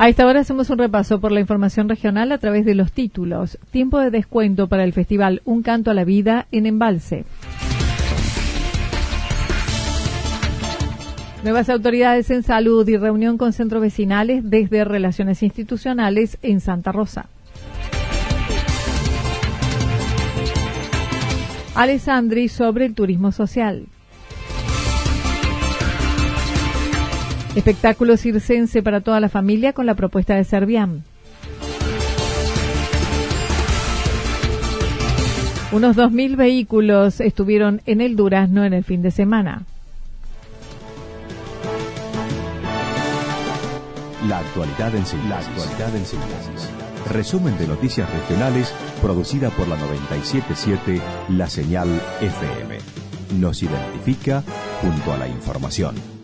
A esta hora hacemos un repaso por la información regional a través de los títulos. Tiempo de descuento para el festival Un Canto a la Vida en Embalse. Nuevas autoridades en salud y reunión con centros vecinales desde Relaciones Institucionales en Santa Rosa. Alessandri sobre el turismo social. Espectáculo circense para toda la familia con la propuesta de Serviam. Unos 2.000 vehículos estuvieron en el Durazno en el fin de semana. La actualidad en síntesis. La actualidad en síntesis. Resumen de noticias regionales producida por la 977 La Señal FM. Nos identifica junto a la información.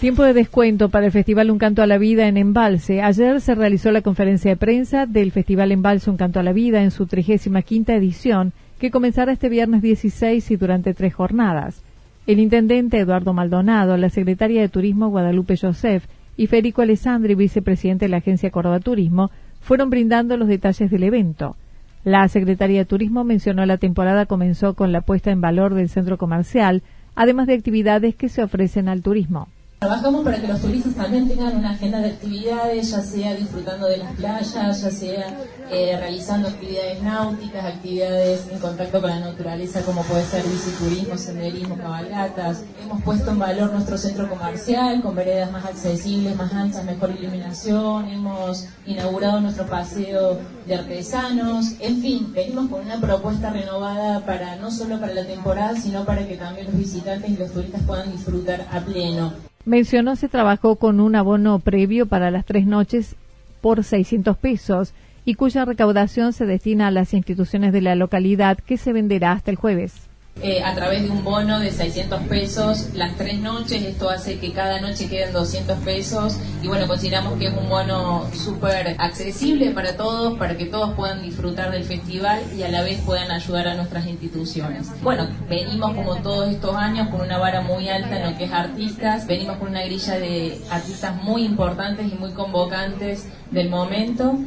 Tiempo de descuento para el Festival Un Canto a la Vida en Embalse. Ayer se realizó la conferencia de prensa del Festival Embalse Un Canto a la Vida en su 35 quinta edición, que comenzará este viernes 16 y durante tres jornadas. El intendente Eduardo Maldonado, la secretaria de Turismo Guadalupe Joseph y Federico Alessandri, vicepresidente de la Agencia Córdoba Turismo, fueron brindando los detalles del evento. La Secretaría de Turismo mencionó la temporada comenzó con la puesta en valor del centro comercial, además de actividades que se ofrecen al turismo. Trabajamos para que los turistas también tengan una agenda de actividades, ya sea disfrutando de las playas, ya sea eh, realizando actividades náuticas, actividades en contacto con la naturaleza, como puede ser biciturismo, senderismo, cabalgatas. Hemos puesto en valor nuestro centro comercial con veredas más accesibles, más anchas, mejor iluminación. Hemos inaugurado nuestro paseo de artesanos. En fin, venimos con una propuesta renovada para no solo para la temporada, sino para que también los visitantes y los turistas puedan disfrutar a pleno. Mencionó se trabajó con un abono previo para las tres noches por 600 pesos y cuya recaudación se destina a las instituciones de la localidad que se venderá hasta el jueves. Eh, a través de un bono de 600 pesos las tres noches. Esto hace que cada noche queden 200 pesos. Y bueno, consideramos que es un bono súper accesible para todos, para que todos puedan disfrutar del festival y a la vez puedan ayudar a nuestras instituciones. Bueno, venimos como todos estos años con una vara muy alta en lo que es artistas. Venimos con una grilla de artistas muy importantes y muy convocantes del momento.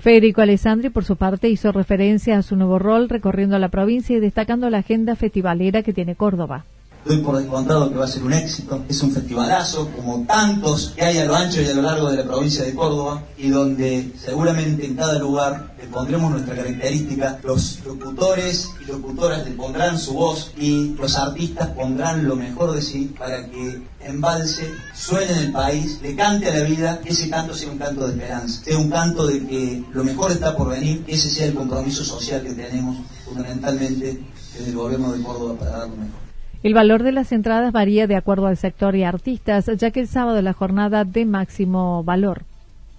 Federico Alessandri, por su parte, hizo referencia a su nuevo rol recorriendo la provincia y destacando la agenda festivalera que tiene Córdoba. Doy por descontado que va a ser un éxito. Es un festivalazo, como tantos que hay a lo ancho y a lo largo de la provincia de Córdoba, y donde seguramente en cada lugar le pondremos nuestra característica. Los locutores y locutoras le pondrán su voz y los artistas pondrán lo mejor de sí para que Embalse suene en el país, le cante a la vida, ese canto sea un canto de esperanza, sea un canto de que lo mejor está por venir, ese sea el compromiso social que tenemos fundamentalmente desde el gobierno de Córdoba para dar lo mejor. El valor de las entradas varía de acuerdo al sector y artistas, ya que el sábado es la jornada de máximo valor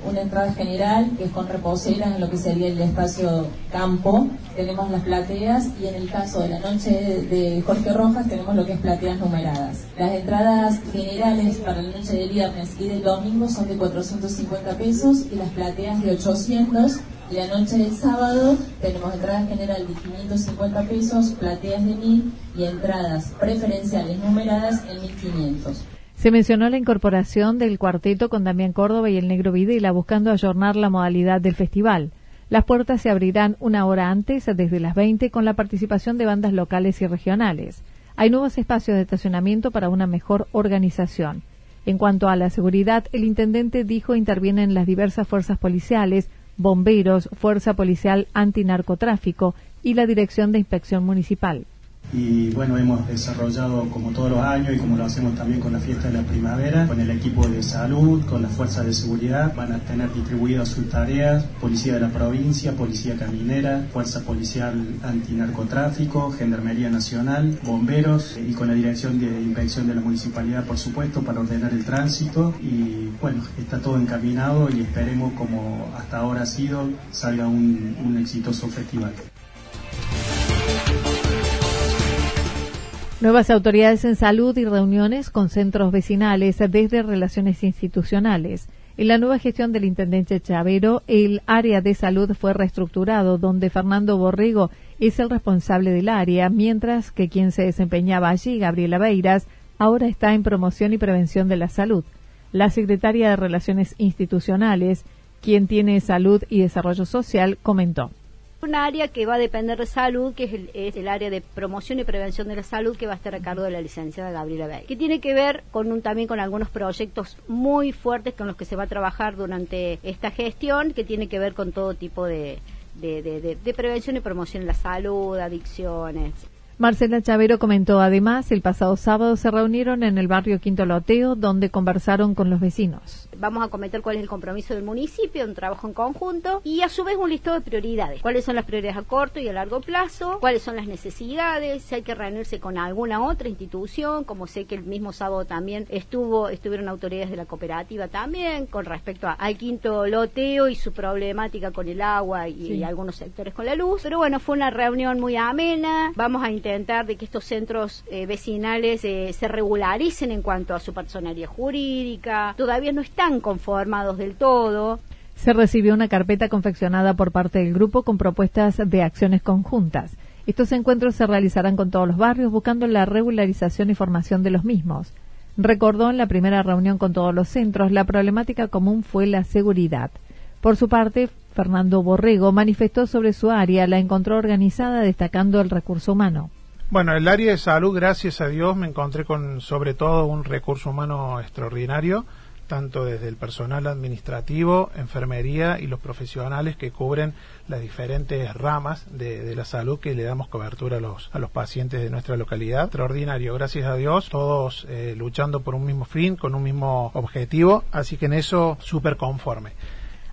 una entrada general que es con reposeras en lo que sería el espacio campo. Tenemos las plateas y en el caso de la noche de Jorge Rojas tenemos lo que es plateas numeradas. Las entradas generales para la noche del viernes y del domingo son de 450 pesos y las plateas de 800. Y la noche del sábado tenemos entrada general de 550 pesos, plateas de 1000 y entradas preferenciales numeradas en 1500. Se mencionó la incorporación del cuarteto con Damián Córdoba y el Negro Videla buscando ayornar la modalidad del festival. Las puertas se abrirán una hora antes, desde las 20, con la participación de bandas locales y regionales. Hay nuevos espacios de estacionamiento para una mejor organización. En cuanto a la seguridad, el intendente dijo intervienen las diversas fuerzas policiales, bomberos, Fuerza Policial Antinarcotráfico y la Dirección de Inspección Municipal y bueno, hemos desarrollado como todos los años y como lo hacemos también con la fiesta de la primavera, con el equipo de salud, con las fuerzas de seguridad, van a tener distribuidas sus tareas, Policía de la Provincia, Policía Caminera, Fuerza Policial Antinarcotráfico, Gendarmería Nacional, Bomberos y con la Dirección de Inspección de la Municipalidad, por supuesto, para ordenar el tránsito y bueno, está todo encaminado y esperemos como hasta ahora ha sido, salga un, un exitoso festival. Nuevas autoridades en salud y reuniones con centros vecinales desde relaciones institucionales. En la nueva gestión del intendente Chavero, el área de salud fue reestructurado, donde Fernando Borrego es el responsable del área, mientras que quien se desempeñaba allí, Gabriela Beiras, ahora está en promoción y prevención de la salud. La secretaria de Relaciones Institucionales, quien tiene salud y desarrollo social, comentó. Un área que va a depender de salud, que es el, área de promoción y prevención de la salud, que va a estar a cargo de la licenciada Gabriela Bay, que tiene que ver con un, también con algunos proyectos muy fuertes con los que se va a trabajar durante esta gestión, que tiene que ver con todo tipo de, de prevención y promoción de la salud, adicciones. Marcela Chavero comentó además, el pasado sábado se reunieron en el barrio Quinto Loteo, donde conversaron con los vecinos. Vamos a comentar cuál es el compromiso del municipio, un trabajo en conjunto y a su vez un listado de prioridades. ¿Cuáles son las prioridades a corto y a largo plazo? ¿Cuáles son las necesidades? Si hay que reunirse con alguna otra institución, como sé que el mismo sábado también estuvo, estuvieron autoridades de la cooperativa también con respecto al Quinto Loteo y su problemática con el agua y, algunos sectores con la luz. Pero bueno, fue una reunión muy amena. Vamos a intentar de que estos centros eh, vecinales eh, se regularicen en cuanto a su personalidad jurídica. Todavía no están conformados del todo. Se recibió una carpeta confeccionada por parte del grupo con propuestas de acciones conjuntas. Estos encuentros se realizarán con todos los barrios buscando la regularización y formación de los mismos. Recordó en la primera reunión con todos los centros la problemática común fue la seguridad. Por su parte, Fernando Borrego manifestó sobre su área, la encontró organizada destacando el recurso humano. Bueno, el área de salud, gracias a Dios, me encontré con sobre todo un recurso humano extraordinario, tanto desde el personal administrativo, enfermería y los profesionales que cubren las diferentes ramas de, la salud que le damos cobertura a los, a los pacientes de nuestra localidad. Extraordinario, gracias a Dios, todos eh, luchando por un mismo fin, con un mismo objetivo, así que en eso súper conforme.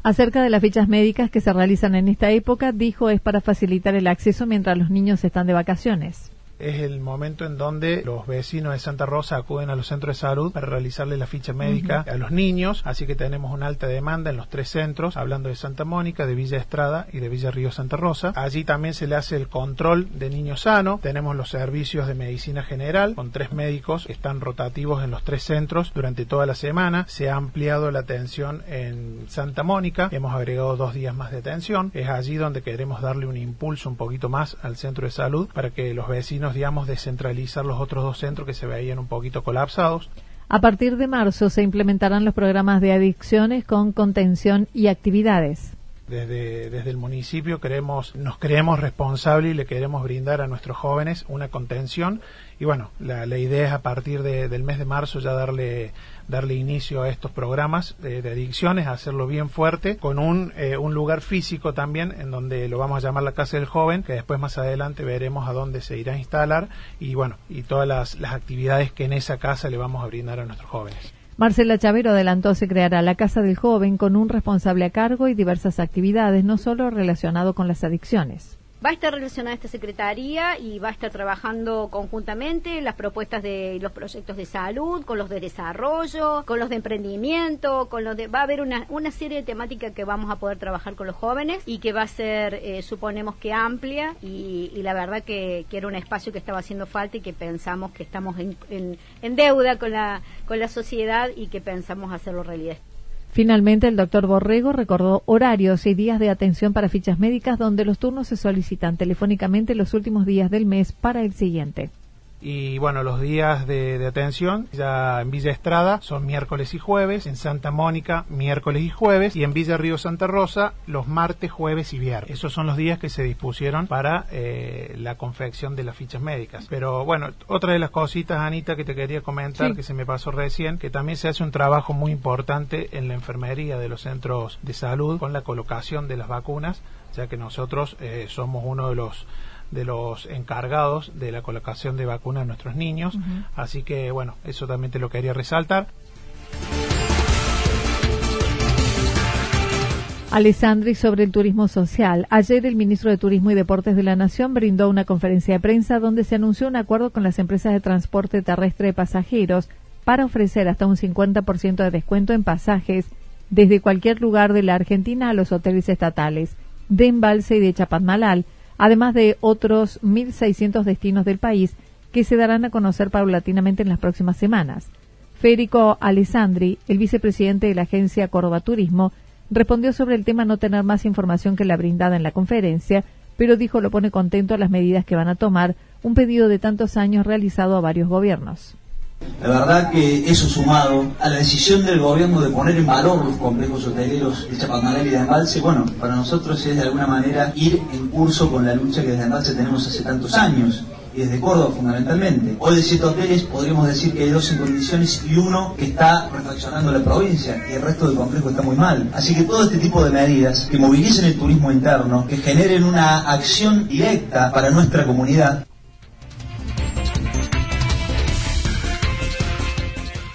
Acerca de las fichas médicas que se realizan en esta época, dijo es para facilitar el acceso mientras los niños están de vacaciones es el momento en donde los vecinos de Santa Rosa acuden a los centros de salud para realizarle la ficha médica a los niños, así que tenemos una alta demanda en los tres centros, hablando de Santa Mónica, de Villa Estrada y de Villa Río Santa Rosa. Allí también se le hace el control de niños sano, tenemos los servicios de medicina general con tres médicos, están rotativos en los tres centros durante toda la semana, se ha ampliado la atención en Santa Mónica, hemos agregado dos días más de atención, es allí donde queremos darle un impulso un poquito más al centro de salud para que los vecinos digamos, descentralizar los otros dos centros que se veían un poquito colapsados. A partir de marzo se implementarán los programas de adicciones con contención y actividades. Desde, desde el municipio queremos, nos creemos responsables y le queremos brindar a nuestros jóvenes una contención y bueno, la, idea es a partir del mes de marzo ya darle darle inicio a estos programas de, adicciones, hacerlo bien fuerte, con un, eh, un lugar físico también, en donde lo vamos a llamar la Casa del Joven, que después más adelante veremos a dónde se irá a instalar y bueno, y todas las, las actividades que en esa casa le vamos a brindar a nuestros jóvenes. Marcela Chavero adelantó se creará la Casa del Joven con un responsable a cargo y diversas actividades, no solo relacionado con las adicciones. Va a estar relacionada esta secretaría y va a estar trabajando conjuntamente las propuestas de los proyectos de salud, con los de desarrollo, con los de emprendimiento, con los de va a haber una, una serie de temáticas que vamos a poder trabajar con los jóvenes y que va a ser, eh, suponemos que amplia y, la verdad que, que, era un espacio que estaba haciendo falta y que pensamos que estamos en, en deuda con la, con la sociedad y que pensamos hacerlo realidad. Finalmente, el doctor Borrego recordó horarios y días de atención para fichas médicas donde los turnos se solicitan telefónicamente los últimos días del mes para el siguiente. Y bueno, los días de, atención ya en Villa Estrada son miércoles y jueves, en Santa Mónica miércoles y jueves y en Villa Río Santa Rosa los martes, jueves y viernes. Esos son los días que se dispusieron para eh, la confección de las fichas médicas. Pero bueno, otra de las cositas, Anita, que te quería comentar, que se me pasó recién, que también se hace un trabajo muy importante en la enfermería de los centros de salud con la colocación de las vacunas, ya que nosotros eh, somos uno de los de los encargados de la colocación de vacunas a nuestros niños. Así que, bueno, eso también te lo quería resaltar. Alessandri sobre el turismo social. Ayer el ministro de Turismo y Deportes de la Nación brindó una conferencia de prensa donde se anunció un acuerdo con las empresas de transporte terrestre de pasajeros para ofrecer hasta un 50% de descuento en pasajes desde cualquier lugar de la Argentina a los hoteles estatales de Embalse y de Chapadmalal además de otros 1.600 destinos del país que se darán a conocer paulatinamente en las próximas semanas. Federico Alessandri, el vicepresidente de la agencia Córdoba Turismo, respondió sobre el tema no tener más información que la brindada en la conferencia, pero dijo lo pone contento a las medidas que van a tomar, un pedido de tantos años realizado a varios gobiernos. La verdad que eso sumado a la decisión del gobierno de poner en valor los complejos hoteleros de Chapadmalal y de Embalse, bueno, para nosotros es de alguna manera ir en curso con la lucha que desde Embalse tenemos hace tantos años y desde Córdoba fundamentalmente. Hoy de siete hoteles podríamos decir que hay dos en condiciones y uno que está reflexionando la provincia y el resto del complejo está muy mal. Así que todo este tipo de medidas que movilicen el turismo interno, que generen una acción directa para nuestra comunidad,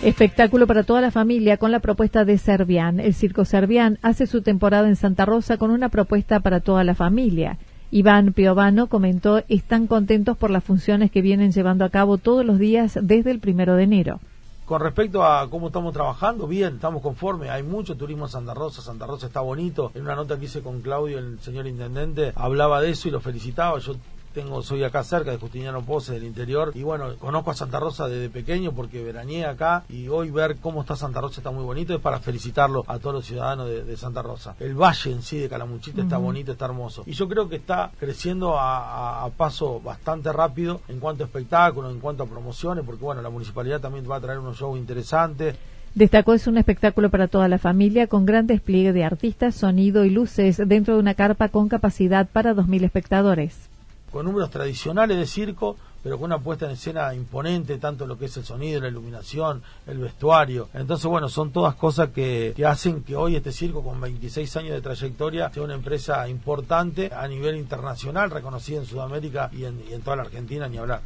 Espectáculo para toda la familia con la propuesta de Servián. El Circo Servián hace su temporada en Santa Rosa con una propuesta para toda la familia. Iván Piovano comentó están contentos por las funciones que vienen llevando a cabo todos los días desde el primero de enero. Con respecto a cómo estamos trabajando, bien, estamos conformes. Hay mucho turismo en Santa Rosa. Santa Rosa está bonito. En una nota que hice con Claudio, el señor intendente, hablaba de eso y lo felicitaba. Yo tengo soy acá cerca de Justiniano Pose del interior. Y bueno conozco a Santa Rosa desde pequeño porque veraneé acá. Y hoy ver cómo está Santa Rosa está muy bonito es para felicitarlo a todos los ciudadanos de, Santa Rosa. El valle en sí de Calamuchita está bonito está hermoso. Y yo creo que está creciendo a, paso bastante rápido en cuanto a espectáculos en cuanto a promociones porque bueno la municipalidad también va a traer unos shows interesantes. Destacó es un espectáculo para toda la familia con gran despliegue de artistas, sonido y luces dentro de una carpa con capacidad para 2.000 espectadores con números tradicionales de circo, pero con una puesta en escena imponente, tanto lo que es el sonido, la iluminación, el vestuario. Entonces, bueno, son todas cosas que, hacen que hoy este circo, con 26 años de trayectoria, sea una empresa importante a nivel internacional, reconocida en Sudamérica y en, y en toda la Argentina, ni hablar.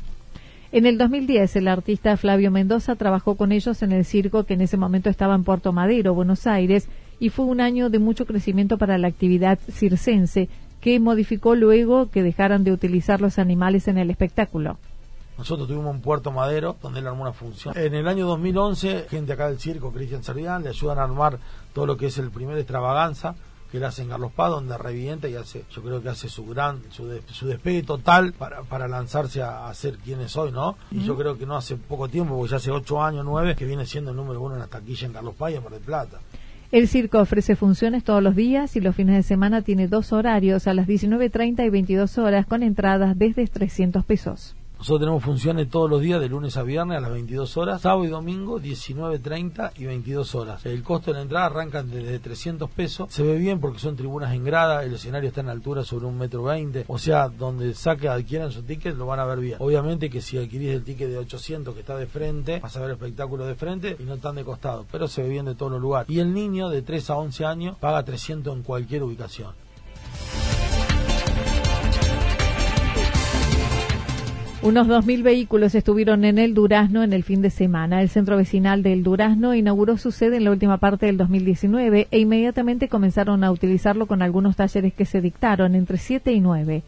En el 2010, el artista Flavio Mendoza trabajó con ellos en el circo que en ese momento estaba en Puerto Madero, Buenos Aires, y fue un año de mucho crecimiento para la actividad circense, que modificó luego que dejaran de utilizar los animales en el espectáculo. Nosotros tuvimos un Puerto Madero donde él armó una función. En el año 2011, gente acá del circo, Cristian Servián, le ayudan a armar todo lo que es el primer extravaganza que él hace en Carlos Paz, donde revienta y hace, yo creo que hace su gran, su, despegue total para, para lanzarse a, ser quien es hoy, ¿no? Y yo creo que no hace poco tiempo, porque ya hace ocho años, nueve, que viene siendo el número uno en la taquilla en Carlos Paz y en Mar del Plata. El circo ofrece funciones todos los días y los fines de semana tiene dos horarios a las 19.30 y 22 horas con entradas desde 300 pesos. Nosotros tenemos funciones todos los días, de lunes a viernes a las 22 horas, sábado y domingo 19.30 y 22 horas. El costo de la entrada arranca desde 300 pesos. Se ve bien porque son tribunas en grada, el escenario está en altura sobre un metro veinte, o sea, donde saque adquieran su ticket lo van a ver bien. Obviamente que si adquirís el ticket de 800 que está de frente, vas a ver el espectáculo de frente y no tan de costado, pero se ve bien de todos los lugares. Y el niño de 3 a 11 años paga 300 en cualquier ubicación. Unos 2.000 vehículos estuvieron en el Durazno en el fin de semana. El centro vecinal del Durazno inauguró su sede en la última parte del 2019 e inmediatamente comenzaron a utilizarlo con algunos talleres que se dictaron entre 7 y 9.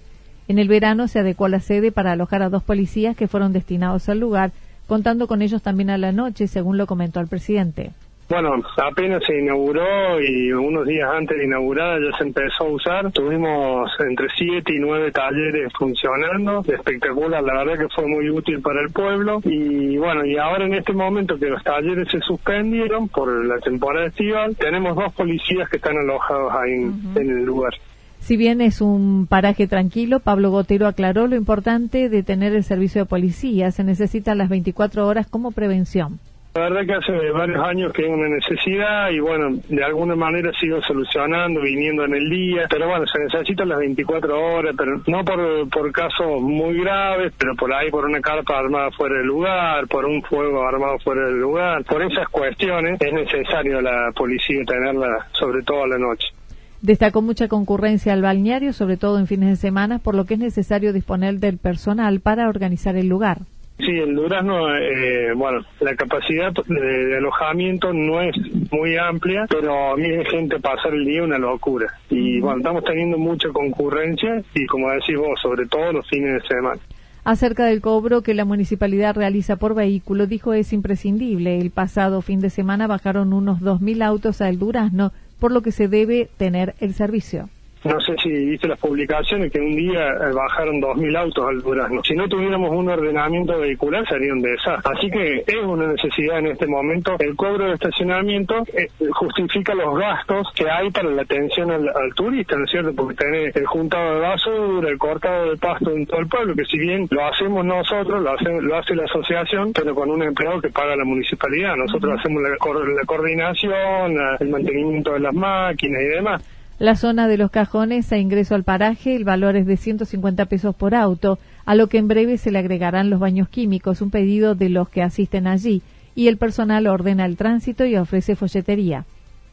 En el verano se adecuó la sede para alojar a dos policías que fueron destinados al lugar, contando con ellos también a la noche, según lo comentó el presidente. Bueno, apenas se inauguró y unos días antes de inaugurar ya se empezó a usar. Tuvimos entre siete y nueve talleres funcionando, espectacular, la verdad que fue muy útil para el pueblo. Y bueno, y ahora en este momento que los talleres se suspendieron por la temporada estival, tenemos dos policías que están alojados ahí en, el lugar. Si bien es un paraje tranquilo, Pablo Gotero aclaró lo importante de tener el servicio de policía. Se necesita las 24 horas como prevención. La verdad que hace varios años que hay una necesidad y bueno, de alguna manera sigo solucionando, viniendo en el día, pero bueno, se necesitan las 24 horas, pero no por, por casos muy graves, pero por ahí por una carpa armada fuera del lugar, por un fuego armado fuera del lugar, por esas cuestiones es necesario la policía tenerla sobre todo a la noche. Destacó mucha concurrencia al balneario, sobre todo en fines de semana, por lo que es necesario disponer del personal para organizar el lugar. Sí, el Durazno, eh, bueno, la capacidad de, alojamiento no es muy amplia, pero a mí es gente pasar el día una locura. Y bueno, estamos teniendo mucha concurrencia y como decís vos, sobre todo los fines de semana. Acerca del cobro que la municipalidad realiza por vehículo, dijo es imprescindible. El pasado fin de semana bajaron unos 2.000 autos al Durazno, por lo que se debe tener el servicio. No sé si viste las publicaciones que un día eh, bajaron 2.000 autos al Durazno. Si no tuviéramos un ordenamiento vehicular sería un desastre. Así que es una necesidad en este momento. El cobro de estacionamiento eh, justifica los gastos que hay para la atención al, turista, ¿no es cierto? Porque tenés el juntado de basura, el cortado de pasto en todo el pueblo, que si bien lo hacemos nosotros, lo hace, lo hace la asociación, pero con un empleado que paga la municipalidad. Nosotros hacemos la, la coordinación, el mantenimiento de las máquinas y demás. La zona de los cajones a ingreso al paraje, el valor es de 150 pesos por auto, a lo que en breve se le agregarán los baños químicos, un pedido de los que asisten allí, y el personal ordena el tránsito y ofrece folletería.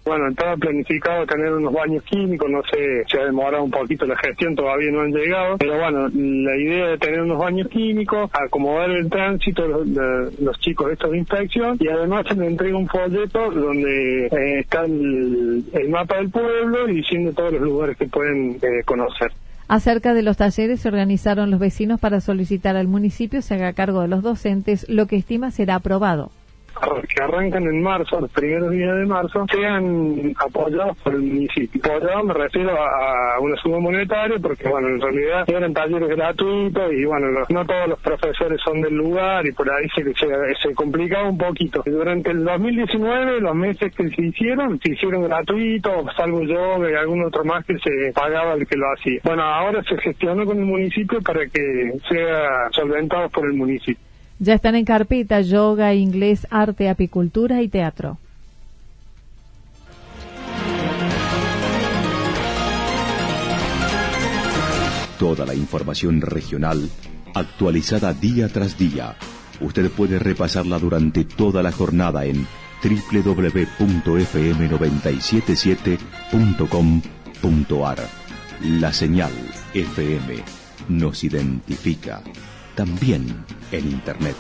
Bueno, estaba planificado tener unos baños químicos, no sé, se ha demorado un poquito la gestión, todavía no han llegado, pero bueno, la idea de tener unos baños químicos, acomodar el tránsito los, los chicos estos de inspección y además se me entrega un folleto donde eh, está el, mapa del pueblo y diciendo todos los lugares que pueden eh, conocer. Acerca de los talleres se organizaron los vecinos para solicitar al municipio se haga cargo de los docentes, lo que estima será aprobado que arrancan en marzo, los primeros días de marzo, sean apoyados por el municipio. Apoyados me refiero a, una suma monetaria porque, bueno, en realidad eran talleres gratuitos y, bueno, no todos los profesores son del lugar y por ahí se, se, complicaba un poquito. Durante el 2019, los meses que se hicieron, se hicieron gratuitos, salvo yo y algún otro más que se pagaba el que lo hacía. Bueno, ahora se gestionó con el municipio para que sea solventado por el municipio. Ya están en carpeta yoga, inglés, arte, apicultura y teatro. Toda la información regional actualizada día tras día. Usted puede repasarla durante toda la jornada en www.fm977.com.ar. La señal FM nos identifica también en Internet.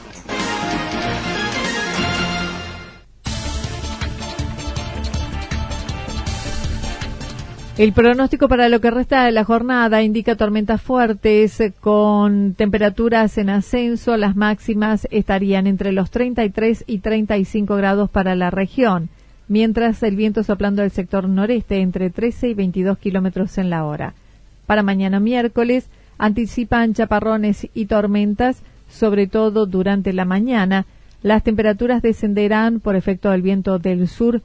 El pronóstico para lo que resta de la jornada indica tormentas fuertes con temperaturas en ascenso. Las máximas estarían entre los 33 y 35 grados para la región, mientras el viento soplando del sector noreste entre 13 y 22 kilómetros en la hora. Para mañana miércoles, anticipan chaparrones y tormentas, sobre todo durante la mañana. Las temperaturas descenderán por efecto del viento del sur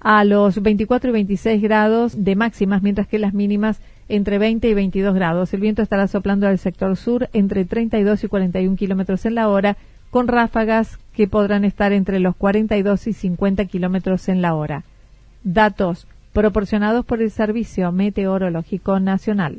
a los 24 y 26 grados de máximas, mientras que las mínimas entre 20 y 22 grados. El viento estará soplando al sector sur entre 32 y 41 kilómetros en la hora, con ráfagas que podrán estar entre los 42 y 50 kilómetros en la hora. Datos proporcionados por el Servicio Meteorológico Nacional.